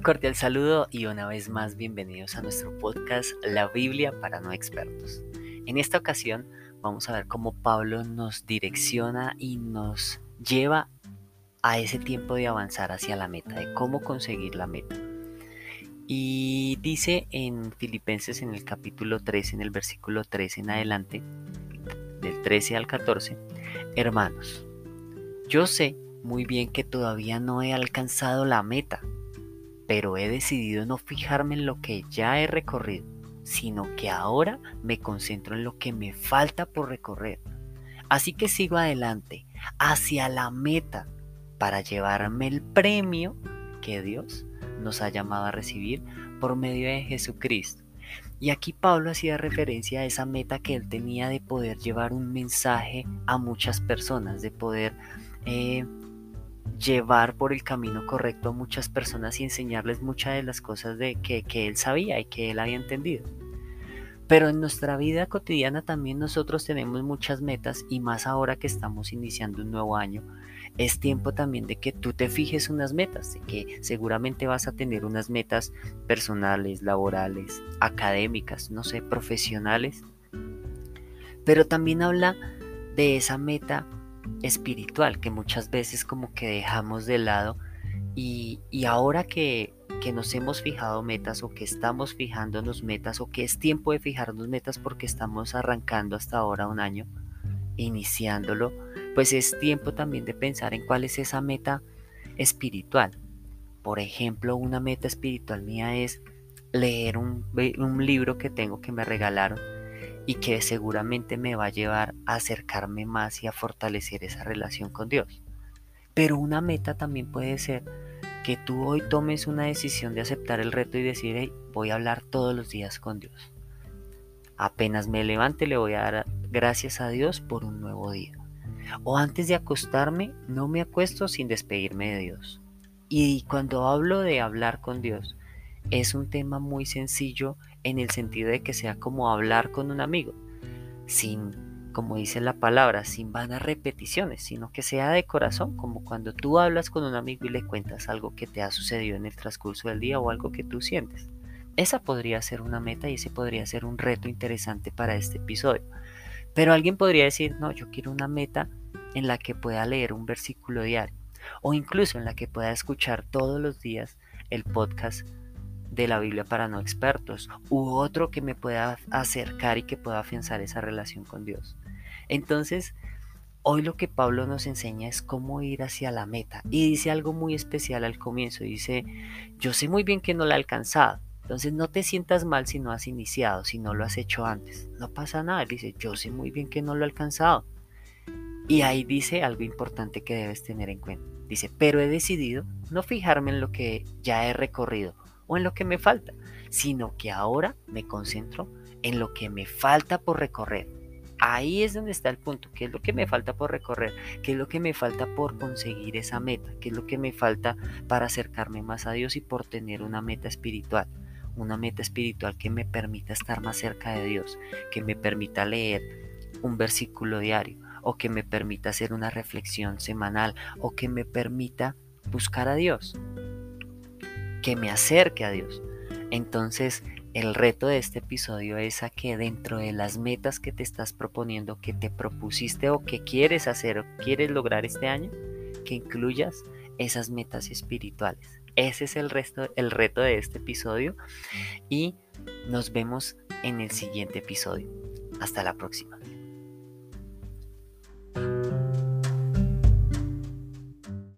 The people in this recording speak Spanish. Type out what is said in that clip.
cordial saludo y una vez más bienvenidos a nuestro podcast La Biblia para no expertos. En esta ocasión vamos a ver cómo Pablo nos direcciona y nos lleva a ese tiempo de avanzar hacia la meta, de cómo conseguir la meta. Y dice en Filipenses en el capítulo 3, en el versículo 3 en adelante, del 13 al 14, hermanos, yo sé muy bien que todavía no he alcanzado la meta pero he decidido no fijarme en lo que ya he recorrido, sino que ahora me concentro en lo que me falta por recorrer. Así que sigo adelante, hacia la meta, para llevarme el premio que Dios nos ha llamado a recibir por medio de Jesucristo. Y aquí Pablo hacía referencia a esa meta que él tenía de poder llevar un mensaje a muchas personas, de poder eh, llevar por el camino correcto a muchas personas y enseñarles muchas de las cosas de que, él sabía y que él había entendido. Pero en nuestra vida cotidiana también nosotros tenemos muchas metas y más ahora que estamos iniciando un nuevo año, es tiempo también de que tú te fijes unas metas, de que seguramente vas a tener unas metas personales, laborales, académicas, no sé, profesionales. Pero también habla de esa meta espiritual que muchas veces como que dejamos de lado y, ahora que, que, nos hemos fijado metas o que estamos fijándonos metas o que es tiempo de fijarnos metas porque estamos arrancando hasta ahora un año, iniciándolo, pues es tiempo también de pensar en cuál es esa meta espiritual. Por ejemplo, una meta espiritual mía es leer un, un libro que tengo que me regalaron y que seguramente me va a llevar a acercarme más y a fortalecer esa relación con Dios. Pero una meta también puede ser que tú hoy tomes una decisión de aceptar el reto y decir, voy a hablar todos los días con Dios. Apenas me levante le voy a dar gracias a Dios por un nuevo día. O antes de acostarme, no me acuesto sin despedirme de Dios. Y cuando hablo de hablar con Dios, es un tema muy sencillo en el sentido de que sea como hablar con un amigo, sin, como dice la palabra, sin vanas repeticiones, sino que sea de corazón, como cuando tú hablas con un amigo y le cuentas algo que te ha sucedido en el transcurso del día o algo que tú sientes. Esa podría ser una meta y ese podría ser un reto interesante para este episodio. Pero alguien podría decir, no, yo quiero una meta en la que pueda leer un versículo diario o incluso en la que pueda escuchar todos los días el podcast de la Biblia para no expertos u otro que me pueda acercar y que pueda afianzar esa relación con Dios. Entonces, hoy lo que Pablo nos enseña es cómo ir hacia la meta y dice algo muy especial al comienzo. Dice, yo sé muy bien que no la he alcanzado. Entonces no te sientas mal si no has iniciado, si no lo has hecho antes. No pasa nada. dice, yo sé muy bien que no lo he alcanzado. Y ahí dice algo importante que debes tener en cuenta. Dice, pero he decidido no fijarme en lo que ya he recorrido o en lo que me falta, sino que ahora me concentro en lo que me falta por recorrer. Ahí es donde está el punto, qué es lo que me falta por recorrer, qué es lo que me falta por conseguir esa meta, qué es lo que me falta para acercarme más a Dios y por tener una meta espiritual, una meta espiritual que me permita estar más cerca de Dios, que me permita leer un versículo diario o que me permita hacer una reflexión semanal o que me permita buscar a Dios que me acerque a Dios. Entonces, el reto de este episodio es a que dentro de las metas que te estás proponiendo, que te propusiste o que quieres hacer o quieres lograr este año, que incluyas esas metas espirituales. Ese es el, resto, el reto de este episodio y nos vemos en el siguiente episodio. Hasta la próxima.